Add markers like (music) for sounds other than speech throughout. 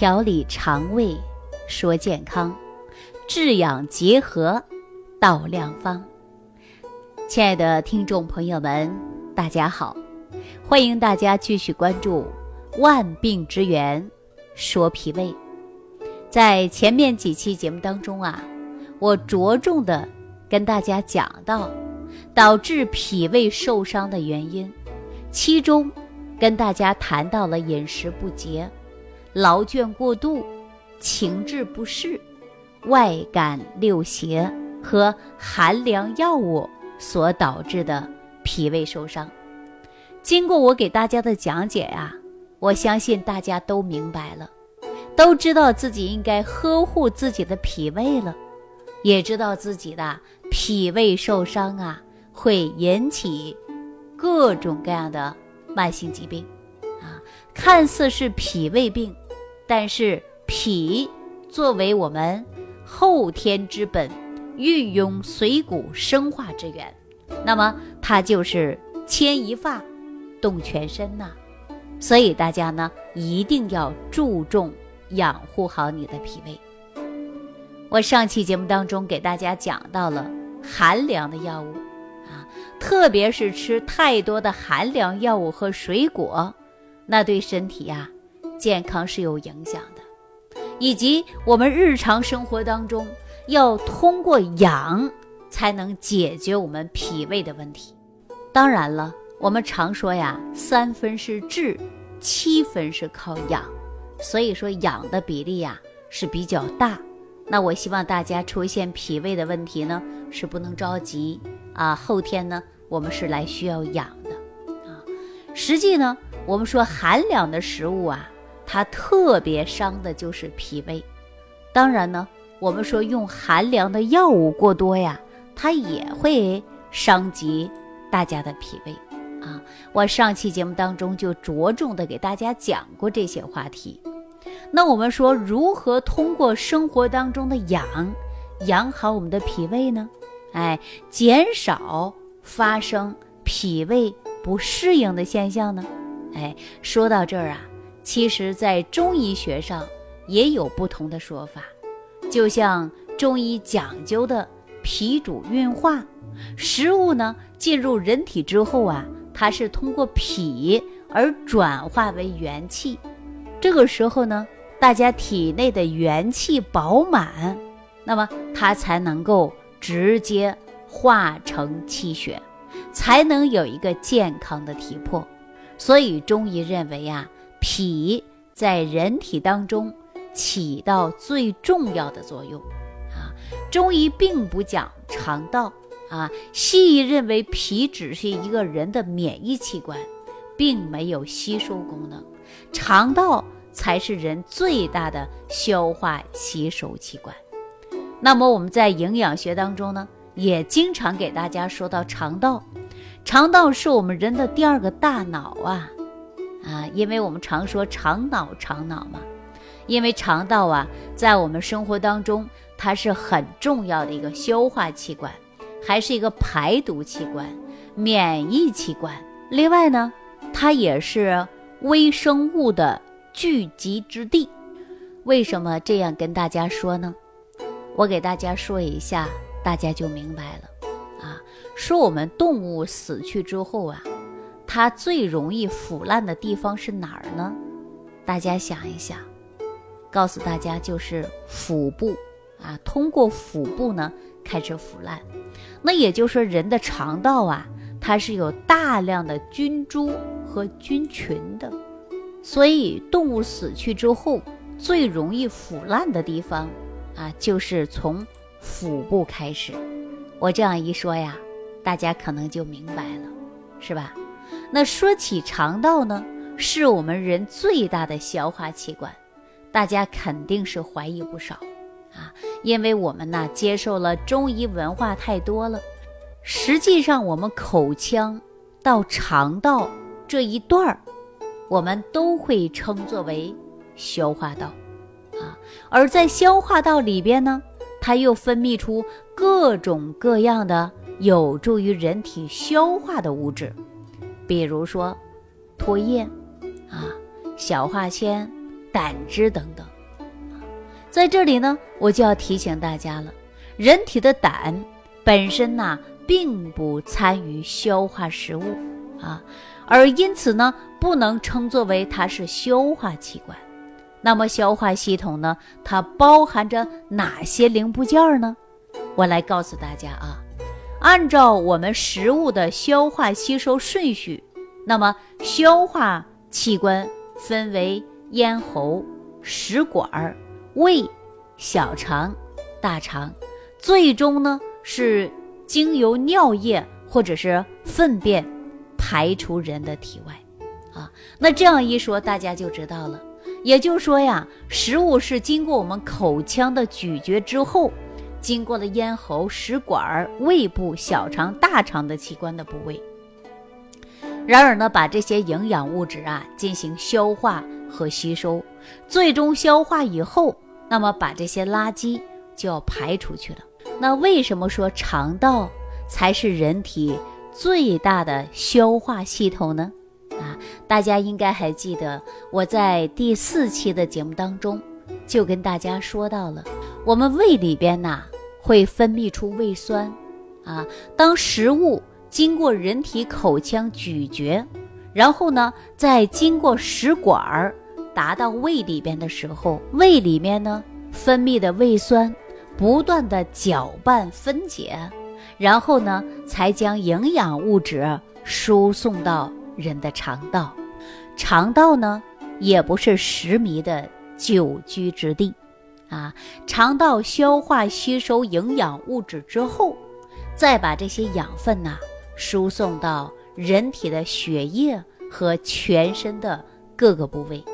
调理肠胃，说健康，治养结合，道良方。亲爱的听众朋友们，大家好，欢迎大家继续关注《万病之源说脾胃》。在前面几期节目当中啊，我着重的跟大家讲到导致脾胃受伤的原因，其中跟大家谈到了饮食不节。劳倦过度、情志不适、外感六邪和寒凉药物所导致的脾胃受伤。经过我给大家的讲解呀，我相信大家都明白了，都知道自己应该呵护自己的脾胃了，也知道自己的脾胃受伤啊，会引起各种各样的慢性疾病啊，看似是脾胃病。但是脾作为我们后天之本，运用水谷生化之源，那么它就是牵一发动全身呐。所以大家呢一定要注重养护好你的脾胃。我上期节目当中给大家讲到了寒凉的药物啊，特别是吃太多的寒凉药物和水果，那对身体呀。健康是有影响的，以及我们日常生活当中要通过养才能解决我们脾胃的问题。当然了，我们常说呀，三分是治，七分是靠养，所以说养的比例呀是比较大。那我希望大家出现脾胃的问题呢，是不能着急啊，后天呢我们是来需要养的啊。实际呢，我们说寒凉的食物啊。它特别伤的就是脾胃，当然呢，我们说用寒凉的药物过多呀，它也会伤及大家的脾胃啊。我上期节目当中就着重的给大家讲过这些话题。那我们说如何通过生活当中的养，养好我们的脾胃呢？哎，减少发生脾胃不适应的现象呢？哎，说到这儿啊。其实，在中医学上也有不同的说法，就像中医讲究的脾主运化，食物呢进入人体之后啊，它是通过脾而转化为元气，这个时候呢，大家体内的元气饱满，那么它才能够直接化成气血，才能有一个健康的体魄。所以中医认为呀。脾在人体当中起到最重要的作用啊！中医并不讲肠道啊，西医认为脾只是一个人的免疫器官，并没有吸收功能，肠道才是人最大的消化吸收器官。那么我们在营养学当中呢，也经常给大家说到肠道，肠道是我们人的第二个大脑啊。啊，因为我们常说肠脑肠脑嘛，因为肠道啊，在我们生活当中，它是很重要的一个消化器官，还是一个排毒器官、免疫器官。另外呢，它也是微生物的聚集之地。为什么这样跟大家说呢？我给大家说一下，大家就明白了。啊，说我们动物死去之后啊。它最容易腐烂的地方是哪儿呢？大家想一想，告诉大家就是腹部啊，通过腹部呢开始腐烂。那也就是说，人的肠道啊，它是有大量的菌株和菌群的，所以动物死去之后最容易腐烂的地方啊，就是从腹部开始。我这样一说呀，大家可能就明白了，是吧？那说起肠道呢，是我们人最大的消化器官，大家肯定是怀疑不少啊，因为我们呢接受了中医文化太多了。实际上，我们口腔到肠道这一段儿，我们都会称作为消化道啊。而在消化道里边呢，它又分泌出各种各样的有助于人体消化的物质。比如说，唾液，啊，小化纤、胆汁等等，在这里呢，我就要提醒大家了，人体的胆本身呐，并不参与消化食物啊，而因此呢，不能称作为它是消化器官。那么消化系统呢，它包含着哪些零部件呢？我来告诉大家啊，按照我们食物的消化吸收顺序，那么消化器官分为咽喉、食管、胃、小肠、大肠，最终呢是经由尿液或者是粪便排出人的体外。啊，那这样一说，大家就知道了。也就是说呀，食物是经过我们口腔的咀嚼之后，经过了咽喉、食管、胃部、小肠、大肠的器官的部位。然而呢，把这些营养物质啊进行消化和吸收，最终消化以后，那么把这些垃圾就要排出去了。那为什么说肠道才是人体最大的消化系统呢？啊，大家应该还记得我在第四期的节目当中就跟大家说到了，我们胃里边呐会分泌出胃酸，啊，当食物经过人体口腔咀嚼，然后呢再经过食管儿达到胃里边的时候，胃里面呢分泌的胃酸不断的搅拌分解，然后呢才将营养物质输送到。人的肠道，肠道呢也不是食糜的久居之地，啊，肠道消化吸收营养物质之后，再把这些养分呐输送到人体的血液和全身的各个部位。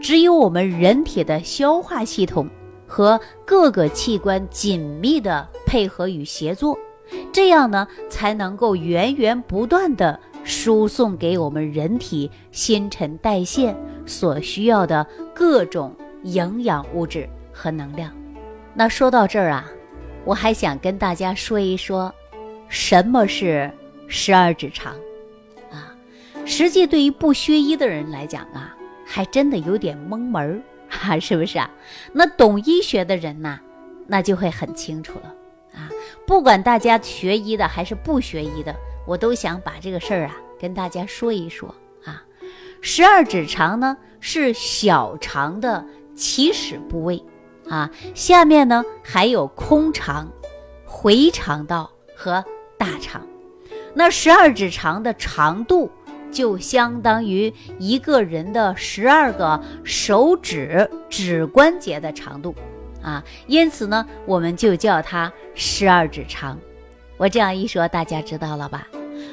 只有我们人体的消化系统和各个器官紧密的配合与协作，这样呢才能够源源不断的。输送给我们人体新陈代谢所需要的各种营养物质和能量。那说到这儿啊，我还想跟大家说一说，什么是十二指肠啊？实际对于不学医的人来讲啊，还真的有点蒙门儿 (laughs) 啊，是不是啊？那懂医学的人呢，那就会很清楚了啊。不管大家学医的还是不学医的。我都想把这个事儿啊跟大家说一说啊。十二指肠呢是小肠的起始部位啊，下面呢还有空肠、回肠道和大肠。那十二指肠的长度就相当于一个人的十二个手指指关节的长度啊，因此呢，我们就叫它十二指肠。我这样一说，大家知道了吧？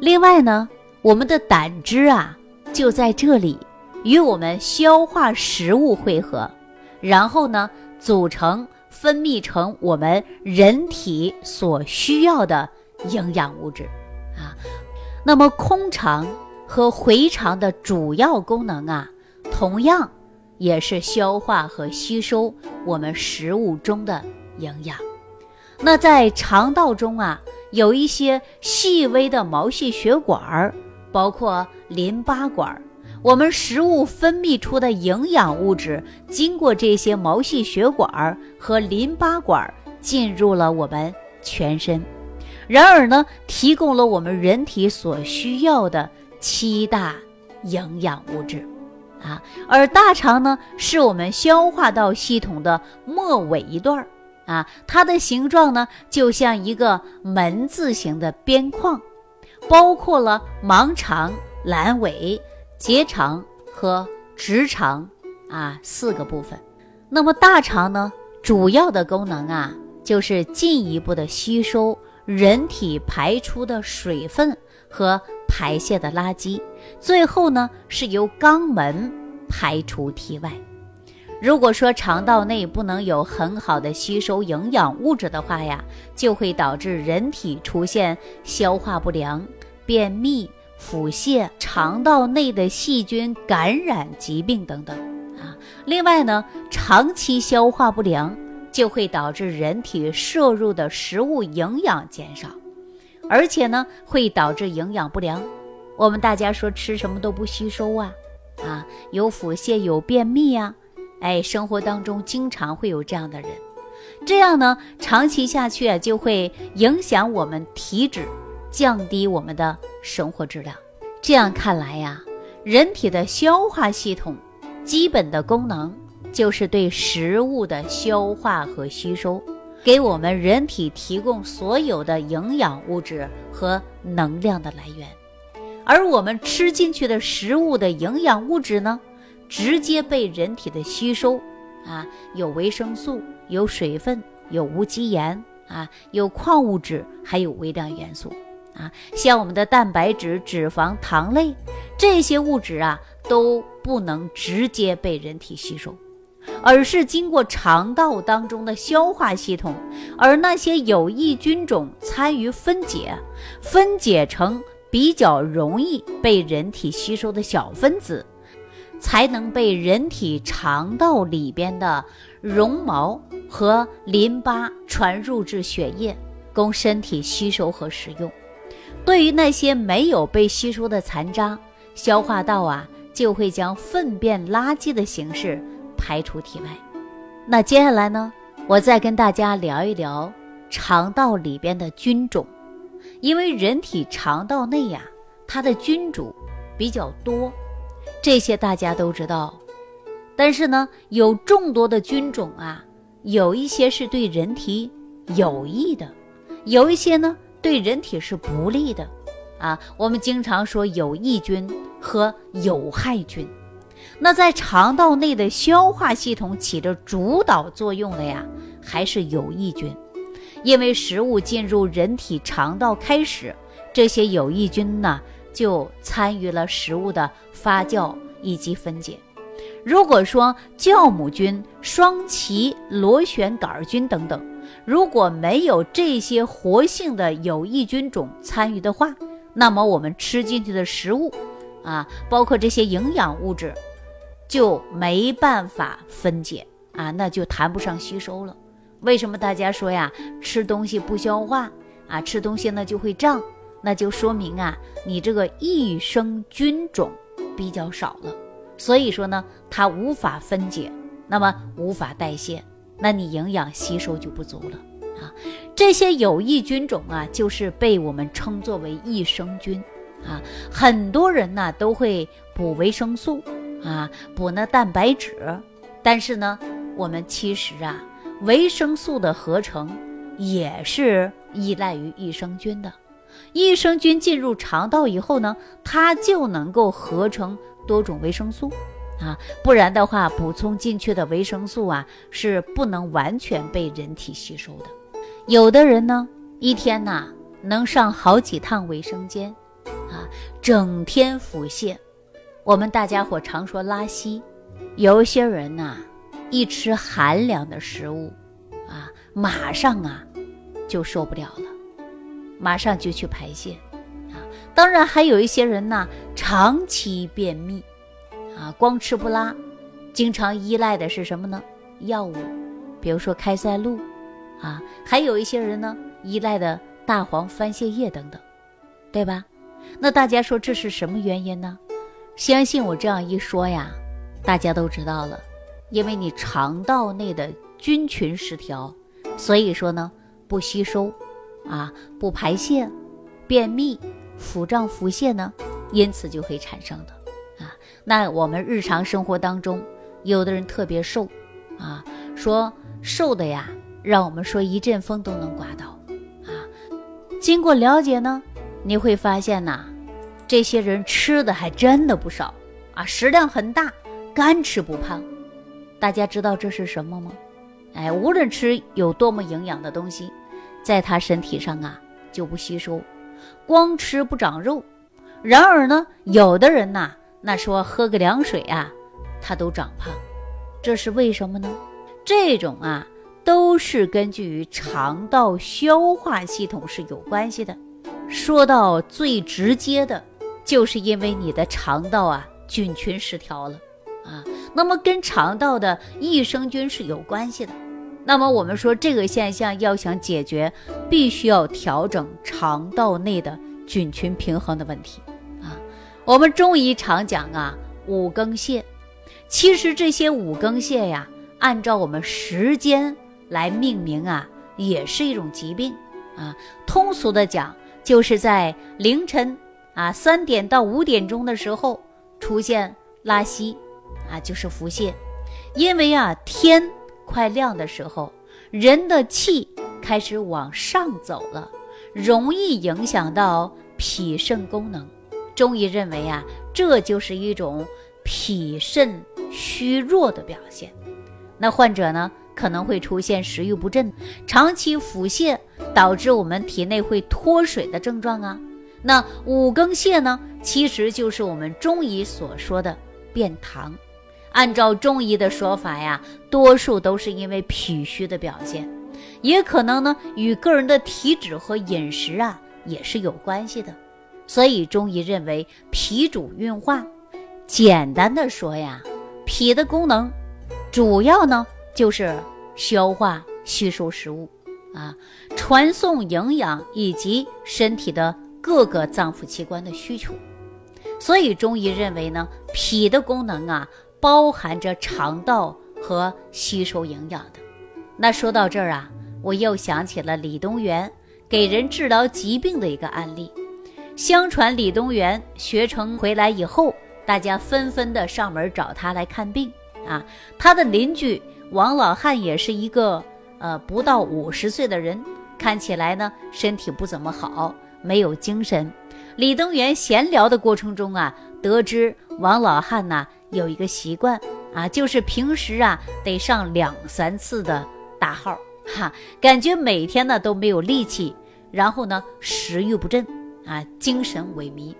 另外呢，我们的胆汁啊就在这里与我们消化食物汇合，然后呢组成分泌成我们人体所需要的营养物质啊。那么空肠和回肠的主要功能啊，同样也是消化和吸收我们食物中的营养。那在肠道中啊。有一些细微的毛细血管儿，包括淋巴管儿。我们食物分泌出的营养物质，经过这些毛细血管和淋巴管进入了我们全身，然而呢，提供了我们人体所需要的七大营养物质，啊，而大肠呢，是我们消化道系统的末尾一段儿。啊，它的形状呢，就像一个门字形的边框，包括了盲肠、阑尾、结肠和直肠啊四个部分。那么大肠呢，主要的功能啊，就是进一步的吸收人体排出的水分和排泄的垃圾，最后呢，是由肛门排出体外。如果说肠道内不能有很好的吸收营养物质的话呀，就会导致人体出现消化不良、便秘、腹泻、肠道内的细菌感染疾病等等啊。另外呢，长期消化不良就会导致人体摄入的食物营养减少，而且呢会导致营养不良。我们大家说吃什么都不吸收啊，啊，有腹泻、有便秘呀。哎，生活当中经常会有这样的人，这样呢，长期下去啊，就会影响我们体质，降低我们的生活质量。这样看来呀，人体的消化系统基本的功能就是对食物的消化和吸收，给我们人体提供所有的营养物质和能量的来源。而我们吃进去的食物的营养物质呢，直接被人体的吸收，啊，有维生素，有水分，有无机盐，啊，有矿物质，还有微量元素，啊，像我们的蛋白质、脂肪、糖类这些物质啊，都不能直接被人体吸收，而是经过肠道当中的消化系统，而那些有益菌种参与分解，分解成。比较容易被人体吸收的小分子，才能被人体肠道里边的绒毛和淋巴传入至血液，供身体吸收和食用。对于那些没有被吸收的残渣，消化道啊就会将粪便垃圾的形式排出体外。那接下来呢，我再跟大家聊一聊肠道里边的菌种。因为人体肠道内呀，它的菌种比较多，这些大家都知道。但是呢，有众多的菌种啊，有一些是对人体有益的，有一些呢对人体是不利的。啊，我们经常说有益菌和有害菌。那在肠道内的消化系统起着主导作用的呀，还是有益菌。因为食物进入人体肠道开始，这些有益菌呢就参与了食物的发酵以及分解。如果说酵母菌、双歧螺旋杆菌等等，如果没有这些活性的有益菌种参与的话，那么我们吃进去的食物，啊，包括这些营养物质，就没办法分解啊，那就谈不上吸收了。为什么大家说呀，吃东西不消化啊，吃东西呢就会胀，那就说明啊，你这个益生菌种比较少了，所以说呢，它无法分解，那么无法代谢，那你营养吸收就不足了啊。这些有益菌种啊，就是被我们称作为益生菌啊。很多人呢都会补维生素啊，补那蛋白质，但是呢，我们其实啊。维生素的合成也是依赖于益生菌的。益生菌进入肠道以后呢，它就能够合成多种维生素啊，不然的话，补充进去的维生素啊是不能完全被人体吸收的。有的人呢，一天呐能上好几趟卫生间啊，整天腹泻。我们大家伙常说拉稀，有一些人呐。一吃寒凉的食物，啊，马上啊就受不了了，马上就去排泄，啊，当然还有一些人呢，长期便秘，啊，光吃不拉，经常依赖的是什么呢？药物，比如说开塞露，啊，还有一些人呢，依赖的大黄番泻叶等等，对吧？那大家说这是什么原因呢？相信我这样一说呀，大家都知道了。因为你肠道内的菌群失调，所以说呢不吸收，啊不排泄，便秘、腹胀、腹泻呢，因此就会产生的。那我们日常生活当中，有的人特别瘦，啊说瘦的呀，让我们说一阵风都能刮到，啊。经过了解呢，你会发现呐，这些人吃的还真的不少啊，食量很大，干吃不胖。大家知道这是什么吗？哎，无论吃有多么营养的东西，在他身体上啊就不吸收，光吃不长肉。然而呢，有的人呐，那说喝个凉水啊，他都长胖，这是为什么呢？这种啊都是根据于肠道消化系统是有关系的。说到最直接的，就是因为你的肠道啊菌群失调了。啊，那么跟肠道的益生菌是有关系的。那么我们说这个现象要想解决，必须要调整肠道内的菌群平衡的问题。我们中医常讲啊，五更泻，其实这些五更泻呀，按照我们时间来命名啊，也是一种疾病啊。通俗的讲，就是在凌晨啊三点到五点钟的时候出现拉稀啊，就是腹泻。因为啊天快亮的时候，人的气开始往上走了，容易影响到脾肾功能。中医认为啊，这就是一种脾肾。虚弱的表现，那患者呢可能会出现食欲不振、长期腹泻，导致我们体内会脱水的症状啊。那五更泻呢，其实就是我们中医所说的便溏。按照中医的说法呀，多数都是因为脾虚的表现，也可能呢与个人的体质和饮食啊也是有关系的。所以中医认为脾主运化，简单的说呀。脾的功能，主要呢就是消化吸收食物，啊，传送营养以及身体的各个脏腑器官的需求。所以中医认为呢，脾的功能啊，包含着肠道和吸收营养的。那说到这儿啊，我又想起了李东垣给人治疗疾病的一个案例。相传李东垣学成回来以后。大家纷纷的上门找他来看病啊！他的邻居王老汉也是一个呃不到五十岁的人，看起来呢身体不怎么好，没有精神。李东元闲聊的过程中啊，得知王老汉呢有一个习惯啊，就是平时啊得上两三次的大号，哈，感觉每天呢都没有力气，然后呢食欲不振啊，精神萎靡。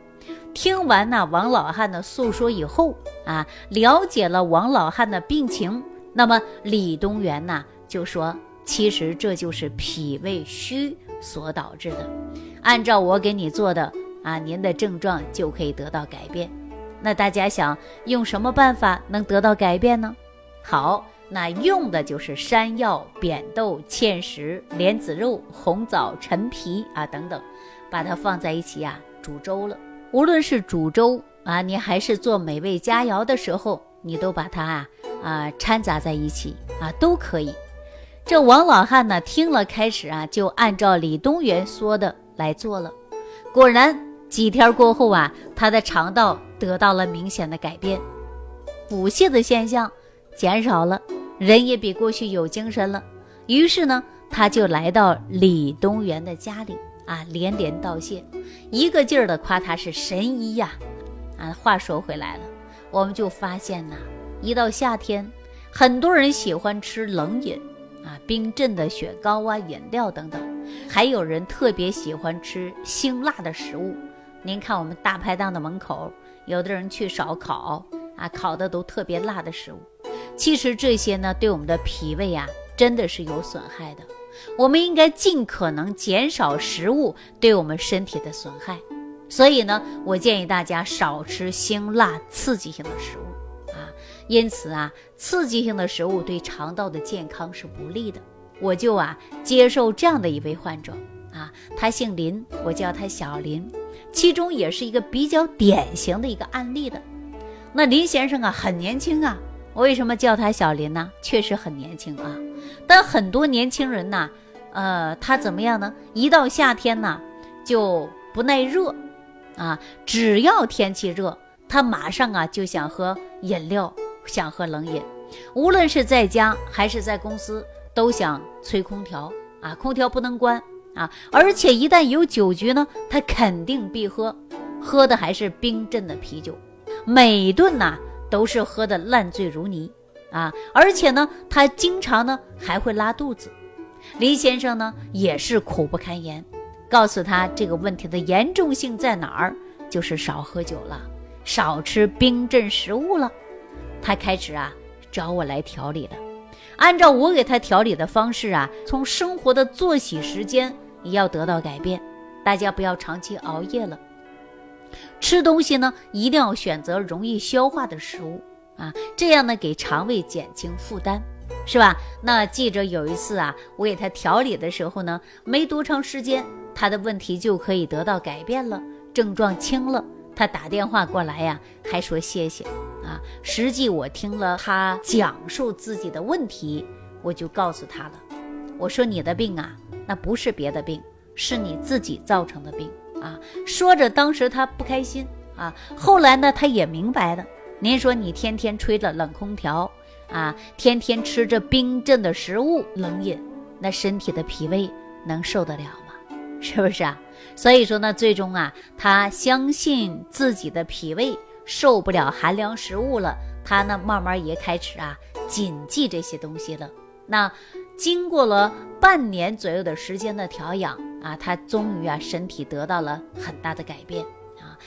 听完呢王老汉的诉说以后啊，了解了王老汉的病情，那么李东垣呢就说，其实这就是脾胃虚所导致的。按照我给你做的啊，您的症状就可以得到改变。那大家想用什么办法能得到改变呢？好，那用的就是山药、扁豆、芡实、莲子肉、红枣、陈皮啊等等，把它放在一起呀煮粥了。无论是煮粥啊，你还是做美味佳肴的时候，你都把它啊啊掺杂在一起啊，都可以。这王老汉呢，听了开始啊，就按照李东垣说的来做了。果然，几天过后啊，他的肠道得到了明显的改变，腹泻的现象减少了，人也比过去有精神了。于是呢，他就来到李东垣的家里。啊，连连道谢，一个劲儿的夸他是神医呀！啊，话说回来了，我们就发现呐，一到夏天，很多人喜欢吃冷饮啊，冰镇的雪糕啊、饮料等等，还有人特别喜欢吃辛辣的食物。您看我们大排档的门口，有的人去烧烤啊，烤的都特别辣的食物。其实这些呢，对我们的脾胃啊，真的是有损害的。我们应该尽可能减少食物对我们身体的损害，所以呢，我建议大家少吃辛辣刺激性的食物啊。因此啊，刺激性的食物对肠道的健康是不利的。我就啊接受这样的一位患者啊，他姓林，我叫他小林，其中也是一个比较典型的一个案例的。那林先生啊，很年轻啊。我为什么叫他小林呢？确实很年轻啊，但很多年轻人呢，呃，他怎么样呢？一到夏天呢，就不耐热，啊，只要天气热，他马上啊就想喝饮料，想喝冷饮，无论是在家还是在公司，都想吹空调啊，空调不能关啊，而且一旦有酒局呢，他肯定必喝，喝的还是冰镇的啤酒，每顿呐。都是喝的烂醉如泥啊！而且呢，他经常呢还会拉肚子。林先生呢也是苦不堪言，告诉他这个问题的严重性在哪儿，就是少喝酒了，少吃冰镇食物了。他开始啊找我来调理了，按照我给他调理的方式啊，从生活的作息时间也要得到改变。大家不要长期熬夜了。吃东西呢，一定要选择容易消化的食物啊，这样呢给肠胃减轻负担，是吧？那记者有一次啊，我给他调理的时候呢，没多长时间，他的问题就可以得到改变了，症状轻了。他打电话过来呀，还说谢谢啊。实际我听了他讲述自己的问题，我就告诉他了，我说你的病啊，那不是别的病，是你自己造成的病啊。说着，当时他不开心啊，后来呢，他也明白了。您说你天天吹着冷空调啊，天天吃着冰镇的食物冷饮，那身体的脾胃能受得了吗？(laughs) 是不是啊？所以说呢，最终啊，他相信自己的脾胃受不了寒凉食物了，他呢慢慢也开始啊谨记这些东西了。那经过了半年左右的时间的调养啊，他终于啊身体得到了很大的改变啊。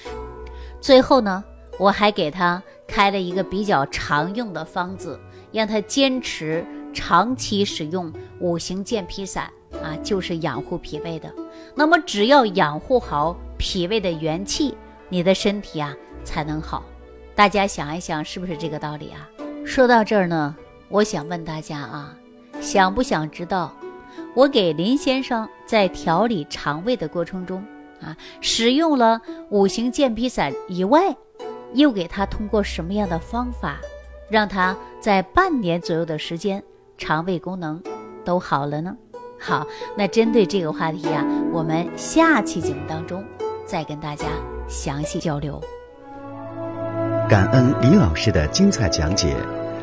最后呢。我还给他开了一个比较常用的方子，让他坚持长期使用五行健脾散啊，就是养护脾胃的。那么只要养护好脾胃的元气，你的身体啊才能好。大家想一想，是不是这个道理啊？说到这儿呢，我想问大家啊，想不想知道我给林先生在调理肠胃的过程中啊，使用了五行健脾散以外？又给他通过什么样的方法，让他在半年左右的时间，肠胃功能都好了呢？好，那针对这个话题啊，我们下期节目当中再跟大家详细交流。感恩李老师的精彩讲解。